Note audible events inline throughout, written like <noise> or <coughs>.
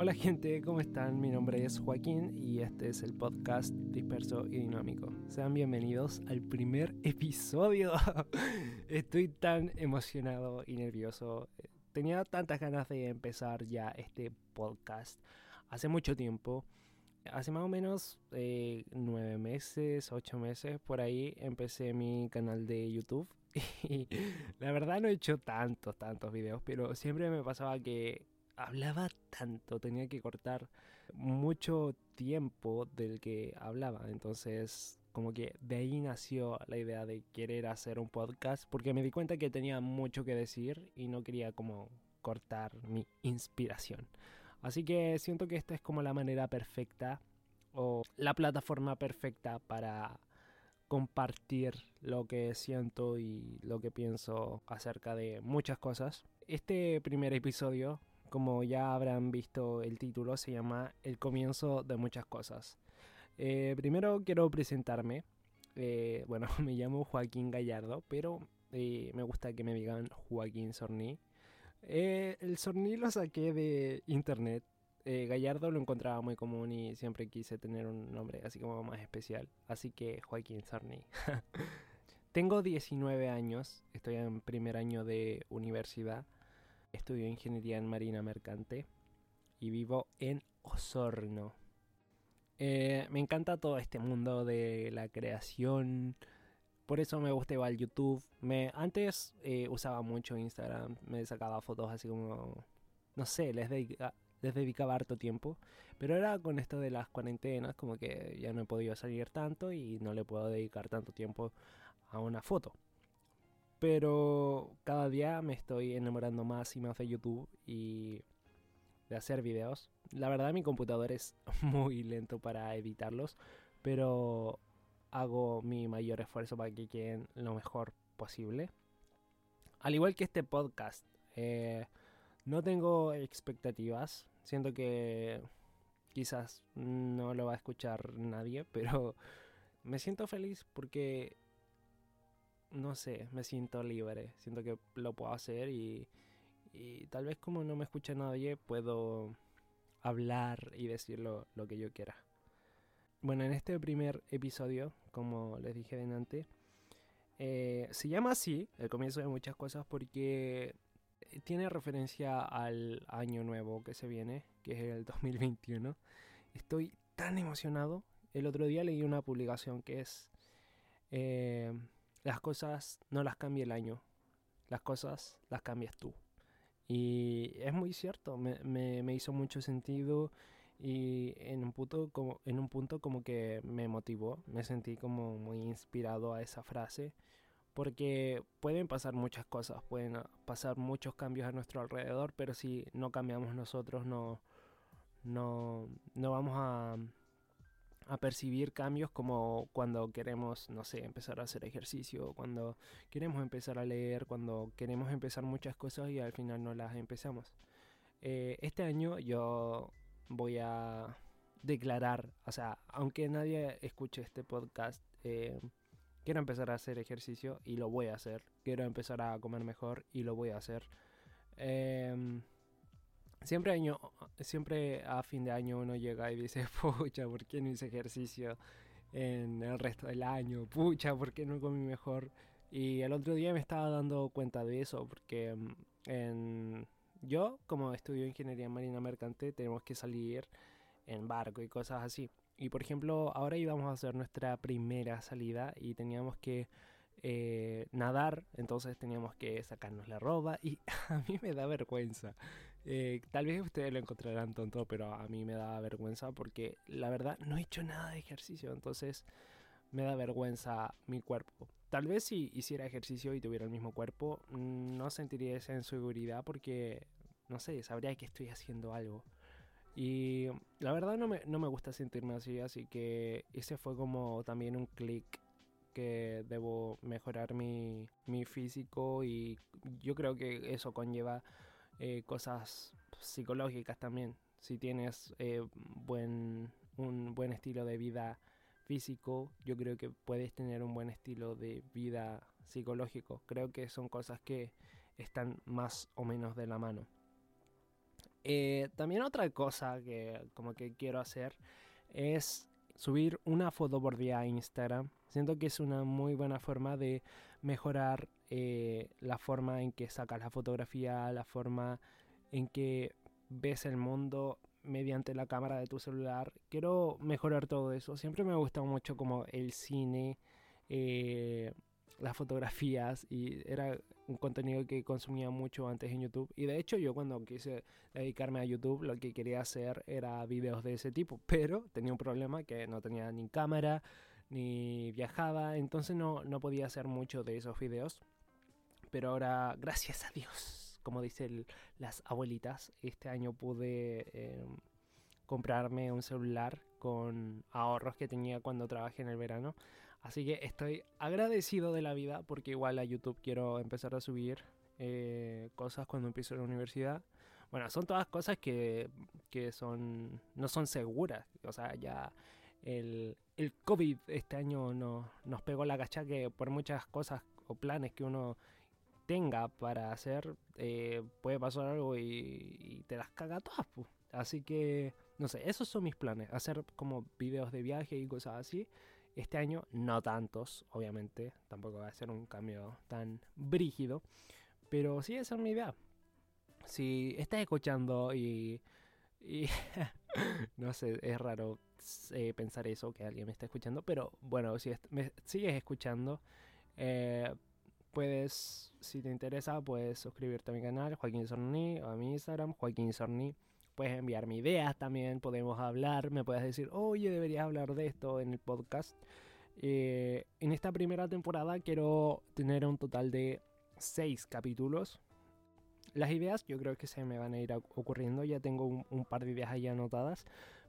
Hola gente, ¿cómo están? Mi nombre es Joaquín y este es el podcast Disperso y Dinámico. Sean bienvenidos al primer <laughs> episodio. Estoy tan emocionado y nervioso. Tenía tantas ganas de empezar ya este podcast hace mucho tiempo. Hace más o menos eh, nueve meses, ocho meses, por ahí empecé mi canal de YouTube. <laughs> Y la verdad no he hecho tantos, tantos videos, pero siempre me pasaba que hablaba tanto, tenía que cortar mucho tiempo del que hablaba. Entonces, como que de ahí nació la idea de querer hacer un podcast, porque me di cuenta que tenía mucho que decir y no quería como cortar mi inspiración. Así que siento que esta es como la manera perfecta o la plataforma perfecta para compartir lo que siento y lo que pienso acerca de muchas cosas. Este primer episodio como ya habrán visto el título, se llama El comienzo de muchas cosas. Eh, primero quiero presentarme. Eh, bueno, <laughs> me llamo Joaquín Gallardo, pero eh, me gusta que me digan Joaquín Sorní. el Sorní lo saqué de internet. Gallardo lo encontraba muy común y siempre quise tener un nombre así como más especial. Así que Joaquín Sorní. <laughs> Tengo 19 años, estoy en primer año de universidad. Estudio ingeniería en marina mercante y vivo en Osorno. Eh, me encanta todo este mundo de la creación. Por eso me gusta igual YouTube. Me, antes eh, usaba mucho Instagram. Me sacaba fotos así como... No sé, les, les dedicaba harto tiempo. Pero ahora con esto de las cuarentenas, como que ya no he podido salir tanto y no le puedo dedicar tanto tiempo a una foto. Pero cada día me estoy enamorando más y más de YouTube y de hacer videos. La verdad mi computador es <laughs> muy lento para editarlos, pero hago mi mayor esfuerzo para que queden lo mejor posible. Al igual que este podcast, eh, no tengo expectativas. Siento que quizás no lo va a escuchar nadie, <laughs> pero me siento feliz porque no sé, me siento libre, siento que lo puedo hacer y, y tal vez como no me escucha nadie puedo hablar y decir lo, que yo quiera. Bueno, en este primer episodio, como les dije delante, eh, se llama así, el comienzo de muchas cosas, porque tiene referencia al año nuevo que se viene, que es el 2021. Estoy tan emocionado. El otro día leí una publicación que es... Eh, las cosas no las cambia el año, las cosas las cambias tú. Y es muy cierto, me, hizo mucho sentido y en un, punto como, en un punto como que me motivó, me sentí como muy inspirado a esa frase, porque pueden pasar muchas cosas, pueden pasar muchos cambios a nuestro alrededor, pero si no cambiamos nosotros no, no, no vamos a a percibir cambios como cuando queremos, no sé, empezar a hacer ejercicio, cuando queremos empezar a leer, cuando queremos empezar muchas cosas y al final no las empezamos. Eh, este año yo voy a declarar, o sea, aunque nadie escuche este podcast, eh, quiero empezar a hacer ejercicio y lo voy a hacer. Quiero empezar a comer mejor y lo voy a hacer. Eh, Siempre, año, siempre a fin de año uno llega y dice, <laughs> pucha, ¿por qué no hice ejercicio en el resto del año? Pucha, ¿por qué no comí mejor? Y el otro día me estaba dando cuenta de eso, porque mm, en, yo, como estudio ingeniería marina mercante, tenemos que salir en barco y cosas así. Y por ejemplo, ahora íbamos a hacer nuestra primera salida y teníamos que eh, nadar, entonces teníamos que sacarnos la ropa y <laughs> a mí me da vergüenza. Eh, tal vez ustedes lo encontrarán tonto, pero a mí me da vergüenza porque la verdad no he hecho nada de ejercicio, entonces me da vergüenza mi cuerpo. Tal vez si hiciera ejercicio y tuviera el mismo cuerpo, mm, no sentiría esa inseguridad porque, no sé, sabría que estoy haciendo algo. Y la verdad no me, no me gusta sentirme así, así que ese fue como también un clic que debo mejorar mi, físico y yo creo que eso conlleva eh, cosas psicológicas también. Si tienes eh, buen, un buen estilo de vida físico, yo creo que puedes tener un buen estilo de vida psicológico. Creo que son cosas que están más o menos de la mano. Eh, también otra cosa que como que quiero hacer es subir una foto por día a Instagram. Siento que es una muy buena forma de mejorar eh, la forma en que sacas la fotografía, la forma en que ves el mundo mediante la cámara de tu celular. Quiero mejorar todo eso. Siempre me ha gustado mucho como el cine, eh, las fotografías y era un contenido que consumía mucho antes en YouTube. Y de hecho yo cuando quise dedicarme a YouTube lo que quería hacer era videos de ese tipo. <laughs> Pero tenía un problema que no tenía ni cámara ni viajaba. Entonces no, no podía hacer mucho de esos videos. Pero ahora, gracias a Dios, como dicen las abuelitas, este año pude em, comprarme un celular con ahorros que tenía cuando trabajé en el verano. Así que estoy agradecido de la vida porque igual a YouTube quiero empezar a subir eh, cosas cuando empiezo la universidad. Bueno, son todas cosas que, que son no son seguras. O sea, ya el, el COVID este año no, nos pegó la cacha que por muchas cosas o planes que uno tenga para hacer, eh, puede pasar algo y, te las caga todas. Así que, no sé, esos son mis planes. Hacer como videos de viaje y cosas así. Este año no tantos, obviamente, tampoco va a ser un cambio tan brígido, pero sí esa es mi idea. Si estás escuchando y, <laughs> no sé, es raro eh, pensar eso, que alguien me está escuchando, pero bueno, si me sigues escuchando, eh, puedes, si te interesa, puedes suscribirte a mi canal, Joaquín Sorni, o a mi Instagram, Joaquín Sorni puedes enviarme ideas también, podemos hablar, me puedes decir, oye, deberías hablar de esto en el podcast. Eh, en esta primera temporada quiero tener un total de seis capítulos. Las ideas yo creo que se me van a ir ocurriendo, ya tengo un, par de ideas ahí anotadas,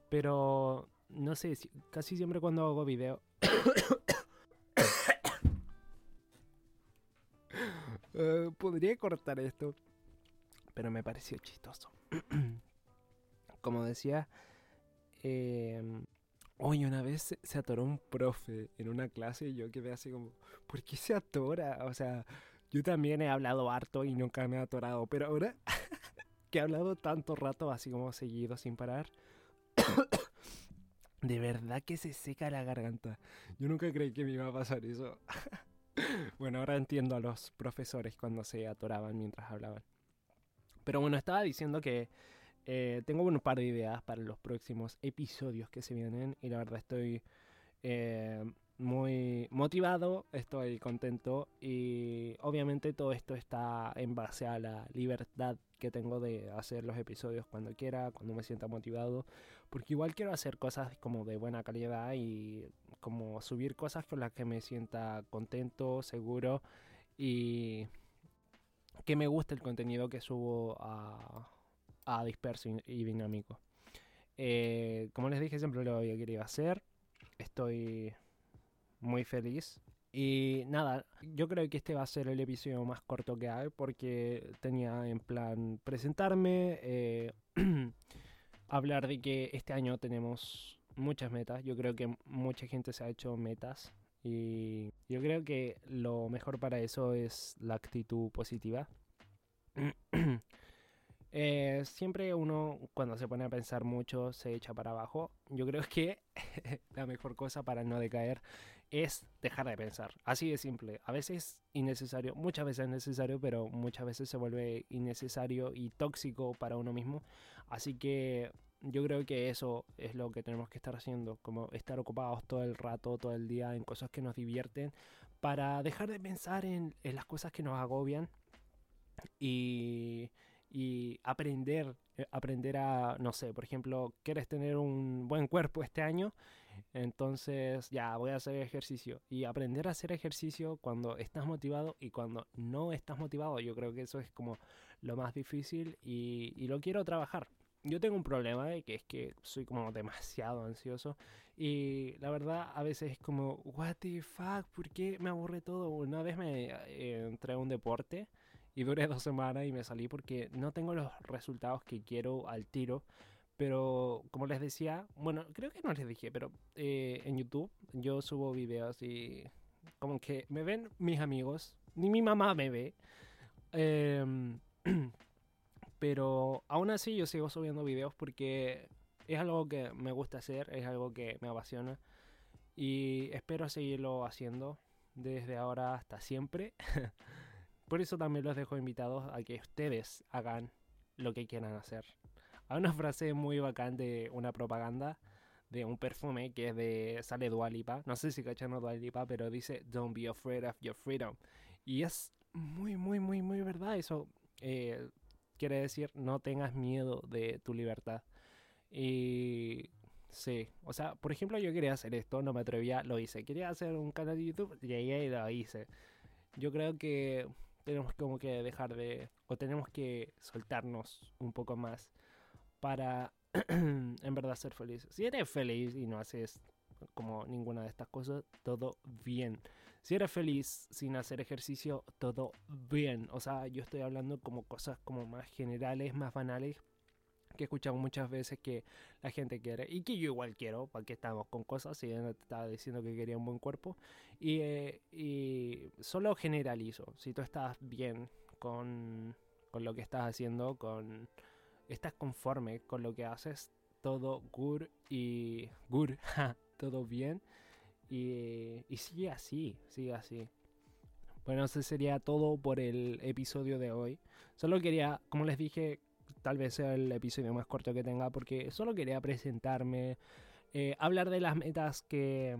pero no sé, casi siempre cuando hago video... <coughs> Eh, podría cortar esto, pero me pareció chistoso. <coughs> como decía, em, hoy una vez se, atoró un profe en una clase y yo quedé así como, ¿por qué se atora? O sea, yo también he hablado harto y nunca me he atorado, pero ahora <laughs> que he hablado tanto rato así como seguido sin parar, <coughs> de verdad que se seca la garganta. Yo nunca creí que me iba a pasar eso. <laughs> bueno, ahora entiendo a los profesores cuando se atoraban mientras hablaban. Pero bueno, estaba diciendo que eh, tengo un par de ideas para los próximos episodios que se vienen y la verdad estoy eh, muy motivado, estoy contento y obviamente todo esto está en base a la libertad que tengo de hacer los episodios cuando quiera, cuando me sienta motivado, porque igual quiero hacer cosas como de buena calidad y como subir cosas con las que me sienta contento, seguro y que me guste el contenido que subo a a disperso y, dinámico. Eh, como les dije, siempre lo había querido hacer. Estoy muy feliz. Y nada, yo creo que este va a ser el episodio más corto que hay porque tenía en plan presentarme, eh, <clears throat> hablar de que este año tenemos muchas metas. Yo creo que mucha gente se ha hecho metas y yo creo que lo mejor para eso es la actitud positiva. <clears throat> Eh, siempre uno cuando se pone a pensar mucho se echa para abajo. Yo creo que <laughs> la mejor cosa para no decaer es dejar de pensar. Así de simple. A veces innecesario, muchas veces es necesario, pero muchas veces se vuelve innecesario y tóxico para uno mismo. Así que yo creo que eso es lo que tenemos que estar haciendo, como estar ocupados todo el rato, todo el día en cosas que nos divierten, para dejar de pensar en, en las cosas que nos agobian y y aprender, eh, aprender a, no sé, por ejemplo, quieres tener un buen cuerpo este año, entonces ya voy a hacer ejercicio y aprender a hacer ejercicio cuando estás motivado y cuando no estás motivado, yo creo que eso es como lo más difícil y, y lo quiero trabajar. Yo tengo un problema eh, que es que soy como demasiado ansioso y la verdad a veces es como, what the fuck, ¿por qué me aburre todo? Una vez me eh, entré a un deporte y duré dos semanas y me salí porque no tengo los resultados que quiero al tiro. Pero como les decía, bueno, creo que no les dije, pero eh, en YouTube yo subo videos y como que me ven mis amigos, ni mi mamá me ve. Em, <clears throat> Pero aún así yo sigo subiendo videos porque es algo que me gusta hacer, es algo que me apasiona. Y espero seguirlo haciendo desde ahora hasta siempre. <laughs> Por eso también los dejo invitados a que ustedes hagan lo que quieran hacer. Hay una frase muy bacán de una propaganda de un perfume que es de sale Dualipa. No sé si cachan Dualipa, pero dice Don't be afraid of your freedom. Y es muy, muy, muy, muy verdad. Eso eh, quiere decir no tengas miedo de tu libertad. Y sí, o sea, por ejemplo, yo quería hacer esto, no me atrevía, lo hice. Quería hacer un canal de YouTube, llegué y lo hice. Yo creo que tenemos como que dejar de, o tenemos que soltarnos un poco más para <clears throat> en verdad ser feliz. Si eres feliz y no haces como ninguna de estas cosas, todo bien. Si eres feliz sin hacer ejercicio, todo bien. O sea, yo estoy hablando como cosas como más generales, más banales, que he escuchado muchas veces que la gente quiere y que yo igual quiero, porque estamos con cosas, si no te estaba diciendo que quería un buen cuerpo, y, eh, y solo generalizo, si tú estás bien con, con lo que estás haciendo, con estás conforme con lo que haces, todo good y good, <laughs> todo bien. Y, y sigue así, sigue así. Bueno, eso sería todo por el episodio de hoy. Solo quería, como les dije, tal vez sea el episodio más corto que tenga porque solo quería presentarme, eh, hablar de las metas que,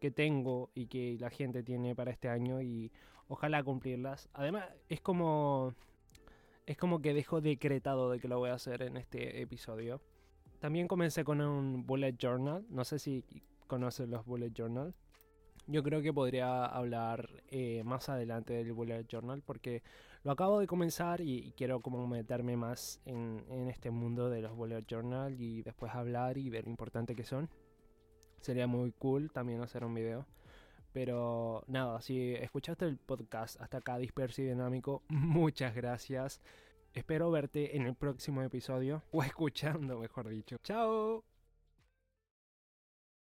que tengo y que la gente tiene para este año y ojalá cumplirlas. Además, es como es como que dejo decretado de que lo voy a hacer en este episodio. También comencé con un bullet journal. No sé si conocen los bullet journal. Yo creo que podría hablar eh, más adelante del bullet journal porque lo acabo de comenzar y, quiero como meterme más en, este mundo de los bullet journal y después hablar y ver lo importante que son. Sería muy cool también hacer un video. Pero nada, si escuchaste el podcast hasta acá, disperso y dinámico, <laughs> muchas gracias. Espero verte en el próximo episodio, o escuchando, mejor dicho. ¡Chao!